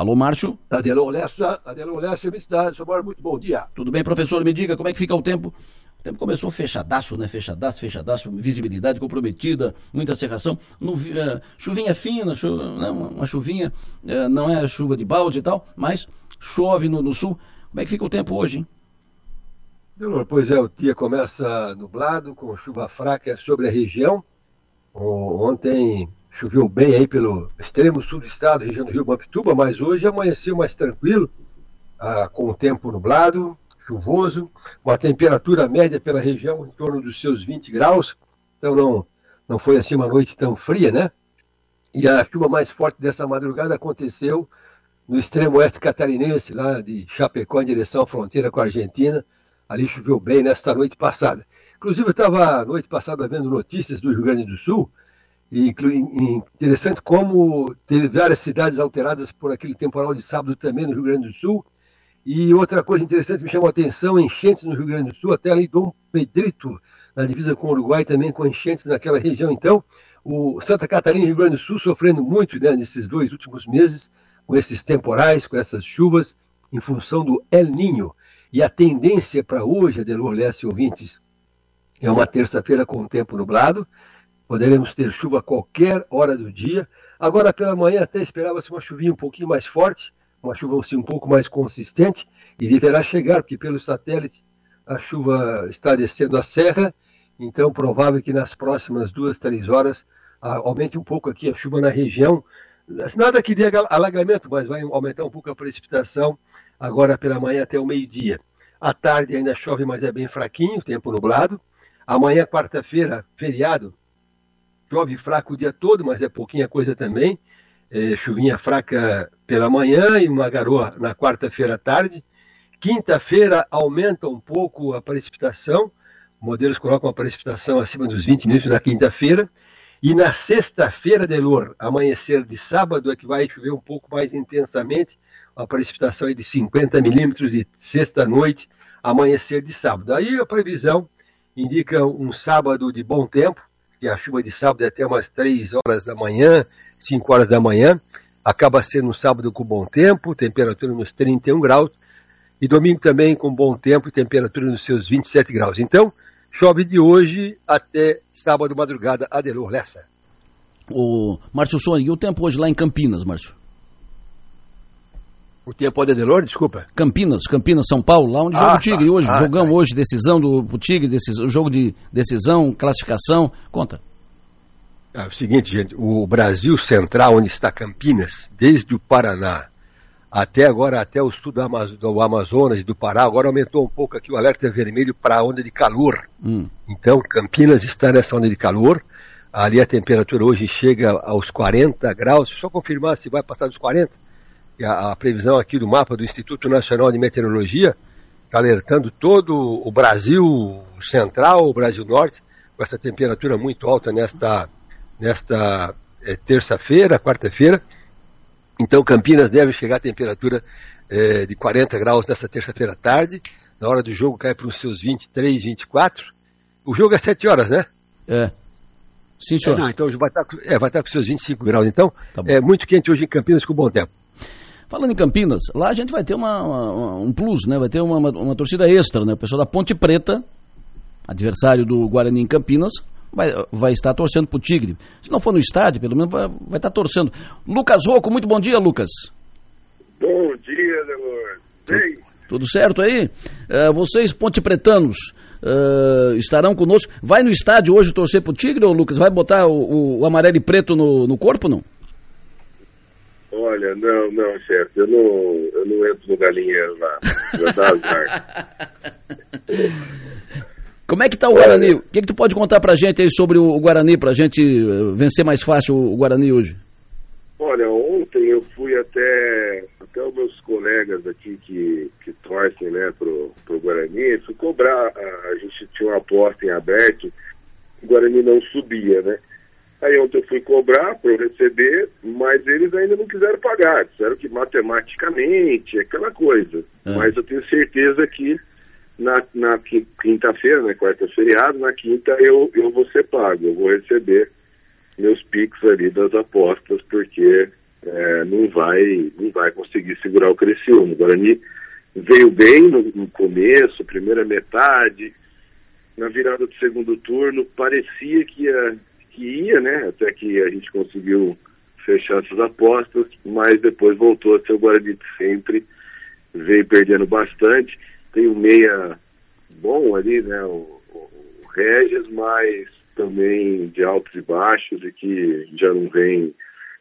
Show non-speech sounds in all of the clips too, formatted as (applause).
Alô, Márcio? Adelon Lessa, Adelon Lessa, Universidade, Samora, muito bom dia. Tudo bem, professor? Me diga como é que fica o tempo. O tempo começou fechadaço, né? Fechadaço, fechadaço, visibilidade comprometida, muita cerração. No, uh, chuvinha fina, chuva, né? uma chuvinha, uh, não é chuva de balde e tal, mas chove no, no sul. Como é que fica o tempo hoje, hein? Pois é, o dia começa nublado, com chuva fraca sobre a região. Ontem choveu bem aí pelo extremo sul do estado, região do Rio Mampituba, mas hoje amanheceu mais tranquilo, ah, com o tempo nublado, chuvoso, uma temperatura média pela região em torno dos seus 20 graus, então não, não foi assim uma noite tão fria, né? E a chuva mais forte dessa madrugada aconteceu no extremo oeste catarinense, lá de Chapecó, em direção à fronteira com a Argentina, Ali choveu bem nesta noite passada. Inclusive, eu estava noite passada vendo notícias do Rio Grande do Sul, e interessante como teve várias cidades alteradas por aquele temporal de sábado também no Rio Grande do Sul. E outra coisa interessante que me chamou a atenção, enchentes no Rio Grande do Sul, até ali Dom Pedrito, na divisa com o Uruguai, também com enchentes naquela região. Então, o Santa Catarina e Rio Grande do Sul sofrendo muito né, nesses dois últimos meses, com esses temporais, com essas chuvas, em função do El Ninho. E a tendência para hoje, Adelor Leste ouvintes, é uma terça-feira com tempo nublado. Poderemos ter chuva a qualquer hora do dia. Agora pela manhã até esperava-se uma chuvinha um pouquinho mais forte, uma chuva assim, um pouco mais consistente, e deverá chegar, porque pelo satélite a chuva está descendo a serra, então provável que nas próximas duas, três horas aumente um pouco aqui a chuva na região. Nada que dê alagamento, mas vai aumentar um pouco a precipitação agora pela manhã até o meio-dia. À tarde ainda chove, mas é bem fraquinho, tempo nublado. Amanhã, quarta-feira, feriado, chove fraco o dia todo, mas é pouquinha coisa também. É, chuvinha fraca pela manhã e uma garoa na quarta-feira à tarde. Quinta-feira aumenta um pouco a precipitação. Modelos colocam a precipitação acima dos 20 minutos na quinta-feira. E na sexta-feira, Delor, amanhecer de sábado, é que vai chover um pouco mais intensamente, a precipitação é de 50 milímetros de sexta-noite, amanhecer de sábado. Aí a previsão indica um sábado de bom tempo, que a chuva de sábado é até umas 3 horas da manhã, 5 horas da manhã, acaba sendo um sábado com bom tempo, temperatura nos 31 graus, e domingo também com bom tempo e temperatura nos seus 27 graus. Então, chove de hoje até sábado madrugada, Adelor Lessa. O Márcio Sônia, e o tempo hoje lá em Campinas, Márcio? O tempo de Adelor, desculpa. Campinas, Campinas, São Paulo, lá onde ah, joga o Tigre tá, hoje. Ah, Jogamos tá. hoje, decisão do Tigre, decisão, jogo de decisão, classificação. Conta. É o seguinte, gente, o Brasil Central, onde está Campinas, desde o Paraná até agora, até o sul do, do Amazonas e do Pará, agora aumentou um pouco aqui o alerta vermelho para a onda de calor. Hum. Então, Campinas está nessa onda de calor. Ali a temperatura hoje chega aos 40 graus. Só confirmar se vai passar dos 40 a, a previsão aqui do mapa do Instituto Nacional de Meteorologia está alertando todo o Brasil central, o Brasil norte, com essa temperatura muito alta nesta, nesta é, terça-feira, quarta-feira. Então Campinas deve chegar a temperatura é, de 40 graus nesta terça-feira à tarde. Na hora do jogo cai para os seus 23, 24. O jogo é 7 horas, né? É. Sim, senhor. É, não, então vai estar, é, vai estar com seus 25 graus. Então, tá é muito quente hoje em Campinas com bom tempo. Falando em Campinas, lá a gente vai ter uma, uma, um plus, né? Vai ter uma, uma, uma, torcida extra, né? O pessoal da Ponte Preta, adversário do Guarani em Campinas, vai, vai estar torcendo pro Tigre. Se não for no estádio, pelo menos vai, vai estar torcendo. Lucas Rocco, muito bom dia, Lucas. Bom dia, Delor. Tudo, tudo certo aí? Uh, vocês, Ponte Pretanos, uh, estarão conosco. Vai no estádio hoje torcer pro Tigre, ou Lucas? Vai botar o, o, o amarelo e preto no, no corpo, não? Olha, não, não, chefe, eu não, eu não entro no galinheiro lá. Já dá azar. Como é que tá o Guarani? O que, que tu pode contar pra gente aí sobre o Guarani, pra gente eh, vencer mais fácil o Guarani hoje? Olha, ontem eu fui até, até os meus colegas aqui que, que torcem né, pro, pro Guarani, fui cobrar, a, a gente tinha uma aposta em aberto, o Guarani não subia, né? Aí ontem eu fui cobrar para eu receber, mas eles ainda não quiseram pagar. Disseram que matematicamente, aquela coisa. É. Mas eu tenho certeza que na, na quinta-feira, né, quarta feriado, na quinta eu, eu vou ser pago, eu vou receber meus pics ali das apostas, porque é, não vai não vai conseguir segurar o Criciúma. O Guarani veio bem no, no começo, primeira metade, na virada do segundo turno, parecia que ia, que ia, né? Até que a gente conseguiu fechar essas apostas, mas depois voltou a ser o Guarani de sempre, veio perdendo bastante. Tem o meia bom ali, né? O, o, o Regis, mas também de altos e baixos e que já não vem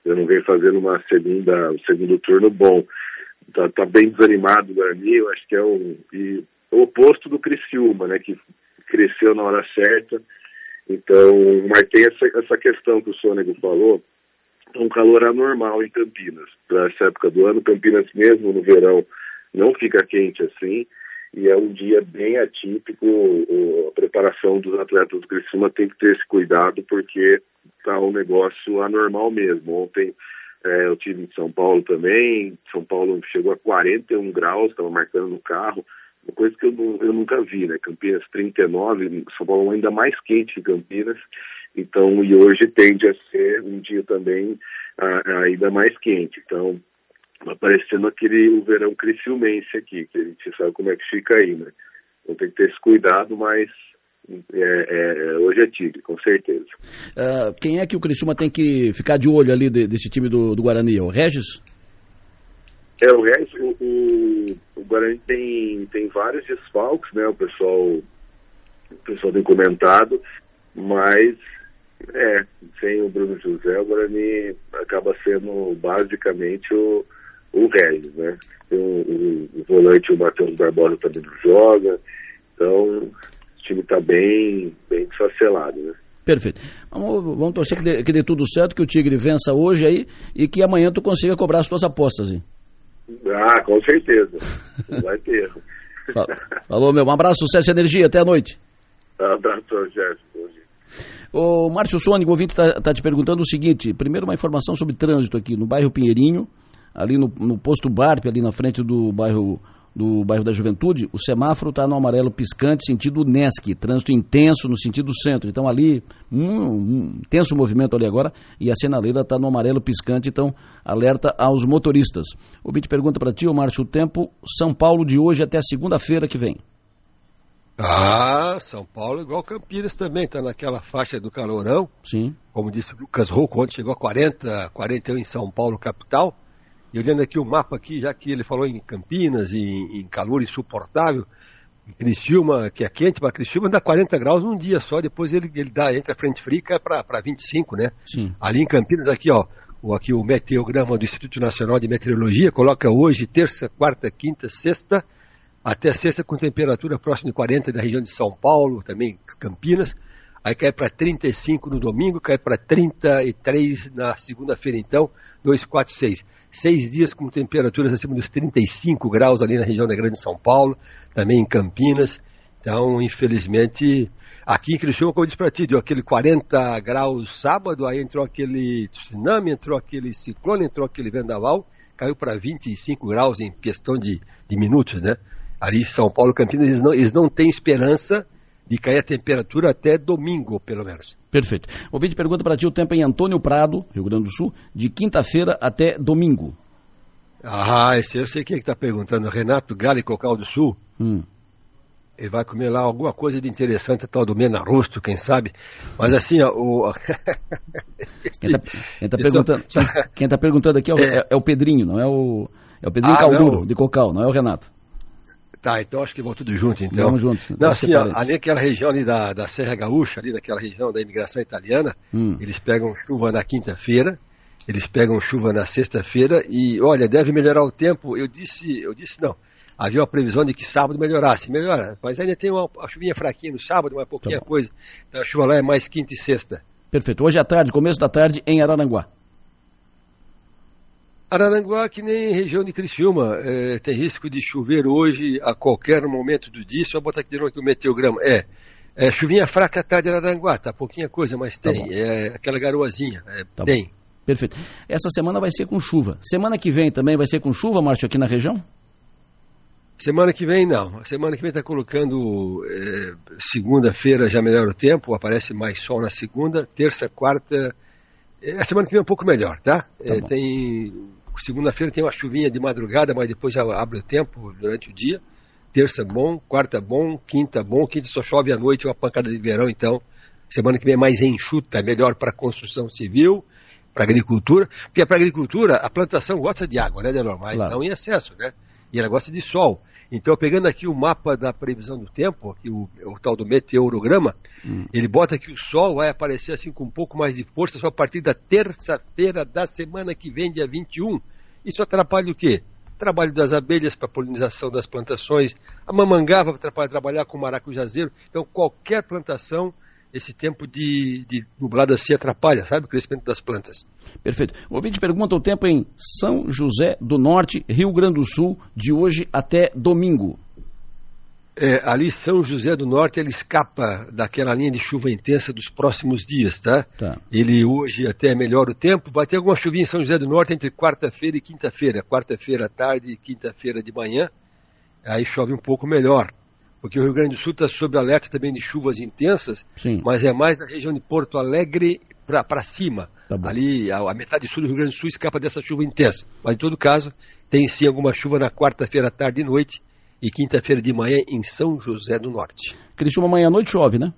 já não vem fazendo uma segunda um segundo turno bom tá, tá bem desanimado o Guarani eu acho que é um e, o oposto do Criciúma né que cresceu na hora certa então mas tem essa, essa questão que o Sônego falou um calor anormal em Campinas para essa época do ano Campinas mesmo no verão não fica quente assim e é um dia bem atípico. a preparação dos atletas do Criciúma tem que ter esse cuidado porque está um negócio anormal mesmo. Ontem é, eu tive em São Paulo também. São Paulo chegou a 41 graus, estava marcando no carro. Uma coisa que eu, não, eu nunca vi, né? Campinas 39, São Paulo ainda mais quente que Campinas. Então, e hoje tende a ser um dia também a, ainda mais quente. Então, aparecendo aquele o verão criciumense aqui, que a gente sabe como é que fica aí, né? Então tem que ter esse cuidado, mas é, é, hoje é Tigre, com certeza. Uh, quem é que o Criciúma tem que ficar de olho ali de, desse time do, do Guarani? É o Regis? É, o Regis, o, o, o, Guarani tem, tem vários desfalques, né? O pessoal, o pessoal tem comentado, mas é, sem o Bruno José, o Guarani acaba sendo basicamente o, o Regis, né? Tem o, o, o volante, o Matheus Barbosa também não joga. Então, o time está bem, bem desfacelado, né? Perfeito. Vamos, vamos torcer que dê, que dê, tudo certo, que o Tigre vença hoje aí e que amanhã tu consiga cobrar as tuas apostas aí. Ah, com certeza. (laughs) Vai ter. Falou, meu. Um abraço, sucesso e energia. Até a noite. Um abraço, Jéssica. O Márcio Sônico, o ouvinte, está tá te perguntando o seguinte: primeiro, uma informação sobre trânsito aqui no bairro Pinheirinho ali no, no posto Barp, ali na frente do bairro do bairro da Juventude, o semáforo está no amarelo piscante, sentido NESC, trânsito intenso no sentido centro. Então ali, um, um intenso movimento ali agora, e a sinaleira está no amarelo piscante, então alerta aos motoristas. O vídeo pergunta para ti, o Márcio, o tempo São Paulo de hoje até segunda-feira que vem. Ah, São Paulo igual Campinas também, está naquela faixa do calorão. Sim. Como disse o Lucas Rouco, ontem chegou a 40, 41 em São Paulo, capital. E olhando aqui o mapa aqui, já que ele falou em Campinas, em, em calor insuportável, em Criciúma, que é quente, mas Criciúma dá 40 graus num dia só, depois ele, ele dá, entra a frente fria para 25, né? Sim. Ali em Campinas, aqui, ó, o, aqui o meteograma do Instituto Nacional de Meteorologia coloca hoje, terça, quarta, quinta, sexta, até sexta com temperatura próxima de 40 na região de São Paulo, também Campinas, aí cai para 35 no domingo, cai para 33 na segunda-feira, então, 246. Seis dias com temperaturas acima dos 35 graus ali na região da Grande São Paulo, também em Campinas. Então, infelizmente, aqui em Criciúma, como eu disse para ti, deu aquele 40 graus sábado, aí entrou aquele tsunami, entrou aquele ciclone, entrou aquele vendaval, caiu para 25 graus em questão de, de minutos, né? Ali em São Paulo, Campinas, eles não, eles não têm esperança de cair a temperatura até domingo, pelo menos. Perfeito. O vídeo pergunta para ti o tempo em Antônio Prado, Rio Grande do Sul, de quinta-feira até domingo. Ah, esse eu sei quem é está perguntando. Renato Gale Cocal do Sul. Hum. Ele vai comer lá alguma coisa de interessante, tal do Mena Rosto, quem sabe. Mas assim, ó, o. (laughs) quem está tá perguntando, quem tá perguntando aqui é o, (laughs) é, é o Pedrinho, não é o. É o Pedrinho ah, Calduro, de Cocal, não é o Renato. Tá, então acho que vão tudo junto, então. Vamos junto. Não, assim, ó, ali naquela região ali da, da Serra Gaúcha, ali naquela região da imigração italiana, hum. eles pegam chuva na quinta-feira, eles pegam chuva na sexta-feira e, olha, deve melhorar o tempo. Eu disse, eu disse não. Havia uma previsão de que sábado melhorasse. Melhora, mas ainda tem uma, uma chuvinha fraquinha no sábado, uma pouquinha tá coisa. Então a chuva lá é mais quinta e sexta. Perfeito. Hoje à tarde, começo da tarde, em Araranguá. Araranguá, que nem região de Criciúma, é, tem risco de chover hoje a qualquer momento do dia. Só botar aqui de novo aqui o meteograma. É, é chuvinha fraca à tarde em Araranguá, tá pouquinha coisa, mas tá tem. Tá é aquela garoazinha, é, tá tem. Bom. Perfeito. Essa semana vai ser com chuva. Semana que vem também vai ser com chuva, Márcio, aqui na região? Semana que vem não. Semana que vem está colocando é, segunda-feira já melhora o tempo, aparece mais sol na segunda, terça, quarta É, a semana que vem é um pouco melhor, tá? Tá É, tem segunda-feira tem uma chuvinha de madrugada, mas depois já abre o tempo durante o dia. Terça bom, quarta bom, quinta bom, quinta só chove à noite, uma pancada de verão, então semana que vem é mais enxuta, é melhor para construção civil, para agricultura, porque para agricultura a plantação gosta de água, né, Delor? Mas Claro. não em excesso, né? E ela gosta de sol. Então, pegando aqui o mapa da previsão do tempo, aqui o, o tal do meteorograma, Hum. ele bota que o sol vai aparecer assim com um pouco mais de força só a partir da terça-feira da semana que vem, dia 21. Isso atrapalha o quê? Trabalho das abelhas para polinização das plantações, a mamangava para trabalhar com maracujazeiro. Então, qualquer plantação, esse tempo de, de nublado assim atrapalha, sabe? O crescimento das plantas. Perfeito. O ouvinte pergunta o tempo em São José do Norte, Rio Grande do Sul, de hoje até domingo. É, ali São José do Norte, ele escapa daquela linha de chuva intensa dos próximos dias, tá? Tá. Ele hoje até melhora o tempo. Vai ter alguma chuvinha em São José do Norte entre quarta-feira e quinta-feira. Quarta-feira à tarde e quinta-feira de manhã. Aí chove um pouco melhor. Porque o Rio Grande do Sul está sob alerta também de chuvas intensas, Sim. mas é mais da região de Porto Alegre para cima. Tá. Ali, a, a metade sul do Rio Grande do Sul escapa dessa chuva intensa. Mas, em todo caso, tem sim alguma chuva na quarta-feira à tarde e noite e quinta-feira de manhã em São José do Norte. Criciúma amanhã à noite chove, né?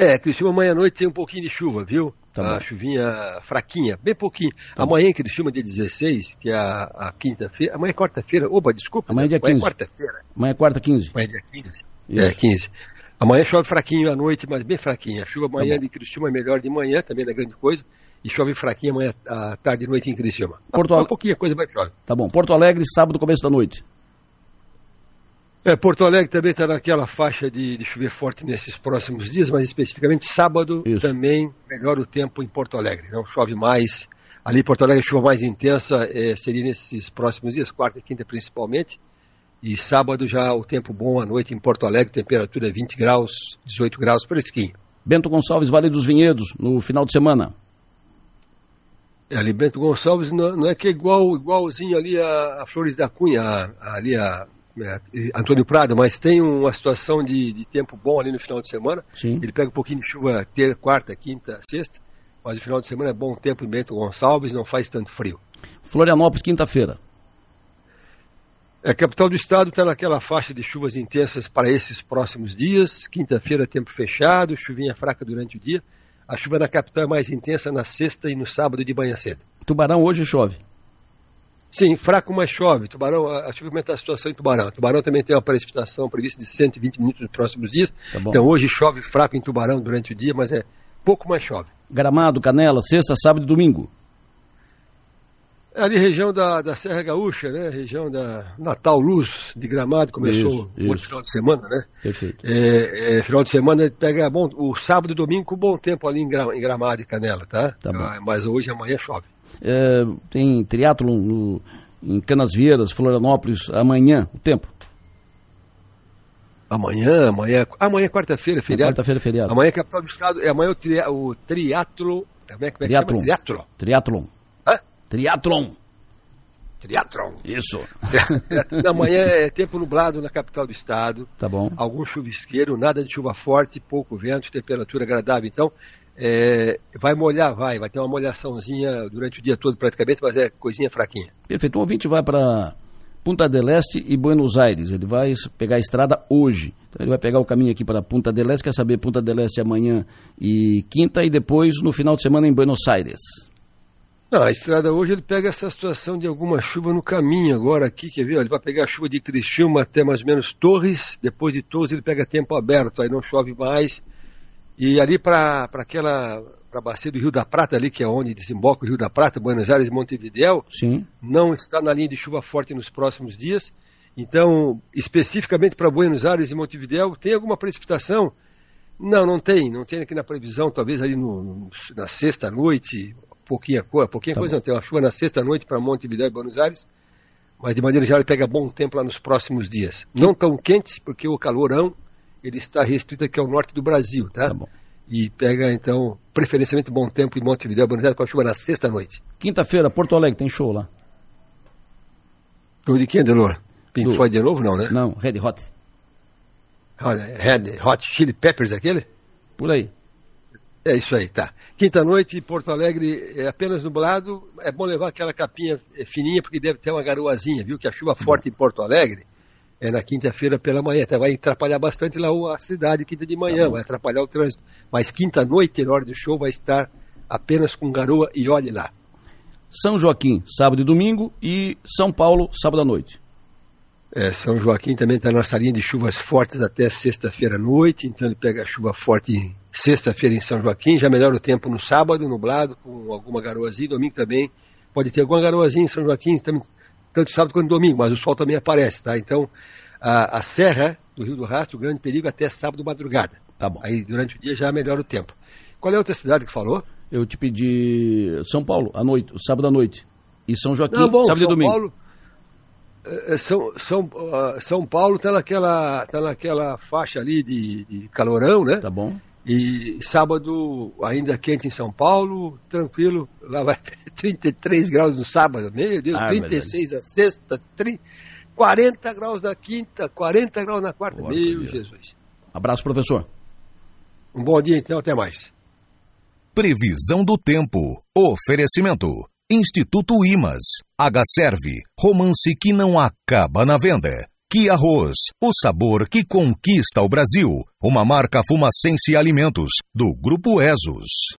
É, Criciúma amanhã à noite tem um pouquinho de chuva, viu? Tá a bom. chuvinha fraquinha, bem pouquinho. Tá amanhã em Criciúma, dia 16, que é a, a quinta-feira. Amanhã é quarta-feira. Opa, desculpa. Amanhã é dia Amanhã 15. é quarta-feira. Amanhã é quarta, 15. Amanhã é dia 15. Isso. É, 15. Amanhã chove fraquinho à noite, mas bem fraquinho. A chuva amanhã bom. de Criciúma é melhor de manhã, também não é grande coisa. E chove fraquinho amanhã à tarde e noite em Criciúma. Porto Uma Ale- pouquinha coisa vai chove. Tá bom. Porto Alegre, sábado, começo da noite. É, Porto Alegre também está naquela faixa de, de chover forte nesses próximos dias, mas especificamente sábado Isso. também melhora o tempo em Porto Alegre. Não chove mais. Ali em Porto Alegre a chuva mais intensa eh, seria nesses próximos dias, quarta e quinta principalmente. E sábado já o tempo bom à noite em Porto Alegre, temperatura 20 graus, 18 graus, fresquinho. Bento Gonçalves, Vale dos Vinhedos, no final de semana. É, ali Bento Gonçalves não, não é que é igual, igualzinho ali a, a Flores da Cunha, a- ali a, é, Antônio Prado, mas tem uma situação de, de tempo bom ali no final de semana. Sim. Ele pega um pouquinho de chuva ter, quarta, quinta, sexta, mas no final de semana é bom tempo em Bento Gonçalves, não faz tanto frio. Florianópolis, quinta-feira. É, A capital do estado está naquela faixa de chuvas intensas para esses próximos dias. Quinta-feira, tempo fechado, chuvinha fraca durante o dia. A chuva na capital é mais intensa na sexta e no sábado de manhã cedo. Tubarão, hoje chove. Sim, fraco, mas chove. Tubarão, a- deixa eu comentar a situação em Tubarão. Tubarão também tem uma precipitação prevista de 120 minutos nos próximos dias. Tá. Então hoje chove fraco em Tubarão durante o dia, mas é pouco mais chove. Gramado, Canela, sexta, sábado e domingo. É ali região da, da Serra Gaúcha, né? Região da Natal Luz de Gramado, começou Isso, o isso. final de semana, né? Perfeito. É, é, final de semana pega bom, o sábado e domingo com bom tempo ali em Gramado e Canela, tá? Tá bom. Ah, Mas hoje e amanhã chove. É, tem triatlon no, em Canas Vieiras, Florianópolis, amanhã, o tempo. Amanhã, amanhã, amanhã é quarta-feira, feriado. Quarta-feira, feriado. Amanhã é capital do estado, é amanhã o, tri, o triatlo, como é, como é que Triatlon. chama? Triatlo. Triatlon. Hã? Triatlon. Triatlon. Isso. (laughs) amanhã é tempo nublado na capital do estado. Tá bom. algum chuvisqueiro, nada de chuva forte, pouco vento, temperatura agradável. Então, é, vai molhar, vai, vai ter uma molhaçãozinha durante o dia todo praticamente, mas é coisinha fraquinha. Perfeito. Um ouvinte vai para Punta del Este e Buenos Aires. Ele vai pegar a estrada hoje. Então ele vai pegar o caminho aqui para Punta del Este, quer saber Punta del Este amanhã e quinta e depois no final de semana em Buenos Aires. Não, a estrada hoje ele pega essa situação de alguma chuva no caminho agora aqui, quer ver? Ele vai pegar a chuva de Criciúma até mais ou menos Torres, depois de Torres ele pega tempo aberto, aí não chove mais. E ali para aquela, para a bacia do Rio da Prata ali, que é onde desemboca o Rio da Prata, Buenos Aires e Montevidéu, Sim. não está na linha de chuva forte nos próximos dias. Então, especificamente para Buenos Aires e Montevideo, tem alguma precipitação? Não, não tem. Não tem aqui na previsão, talvez ali no, no- na sexta noite, pouquinha coisa, pouquinha Tá coisa bom. não. Tem uma chuva na sexta noite para Montevideo e Buenos Aires, mas de maneira geral ele pega bom tempo lá nos próximos dias. Não tão quente, porque o calorão ele está restrito aqui ao norte do Brasil, tá? Tá bom. E pega, então, preferencialmente bom tempo em Montevideo Buenos Aires com a chuva na sexta noite. Quinta-feira, Porto Alegre, tem show lá. Show de quem, Delor? Pink Do- Floyd de novo, não, né? Não, Red Hot. Olha, Red Hot Chili Peppers aquele? Por aí. É isso aí, tá. Quinta-noite, Porto Alegre é apenas nublado. É bom levar aquela capinha é, fininha, porque deve ter uma garoazinha, viu? Que a chuva forte em Porto Alegre é na quinta-feira pela manhã. Até vai atrapalhar bastante lá a cidade, quinta de manhã, tá vai atrapalhar o trânsito. Mas quinta-noite, na hora do show, vai estar apenas com garoa e olhe lá. São Joaquim, sábado e domingo, e São Paulo, sábado à noite. É, São Joaquim também está na nossa linha de chuvas fortes até sexta-feira à noite, então ele pega a chuva forte sexta-feira em São Joaquim, já melhora o tempo no sábado, nublado, com alguma garoazinha, domingo também pode ter alguma garoazinha em São Joaquim, também, tanto sábado quanto domingo, mas o sol também aparece, tá? Então, a, a Serra do Rio do Rastro, o grande perigo até sábado madrugada. Tá bom. Aí durante o dia já melhora o tempo. Qual é a outra cidade que falou? Eu te pedi São Paulo, à noite, sábado à noite. E São Joaquim, Não, bom, sábado São e domingo. Paulo, é, é, São, São, uh, São Paulo está naquela, tá naquela faixa ali de, de calorão, né? Tá bom. E sábado ainda quente em São Paulo, tranquilo, lá vai ter (laughs) 33 graus no sábado, meu Deus, ah, 36 na sexta, 30, 40 graus na quinta, 40 graus na quarta, Boa, meu Jesus. Abraço, professor. Um bom dia então, até mais. Previsão do tempo. Oferecimento. Instituto Imas. H-Serve. Romance que não acaba na venda. Que Arroz. O sabor que conquista o Brasil. Uma marca fumacense alimentos. Do Grupo Esos.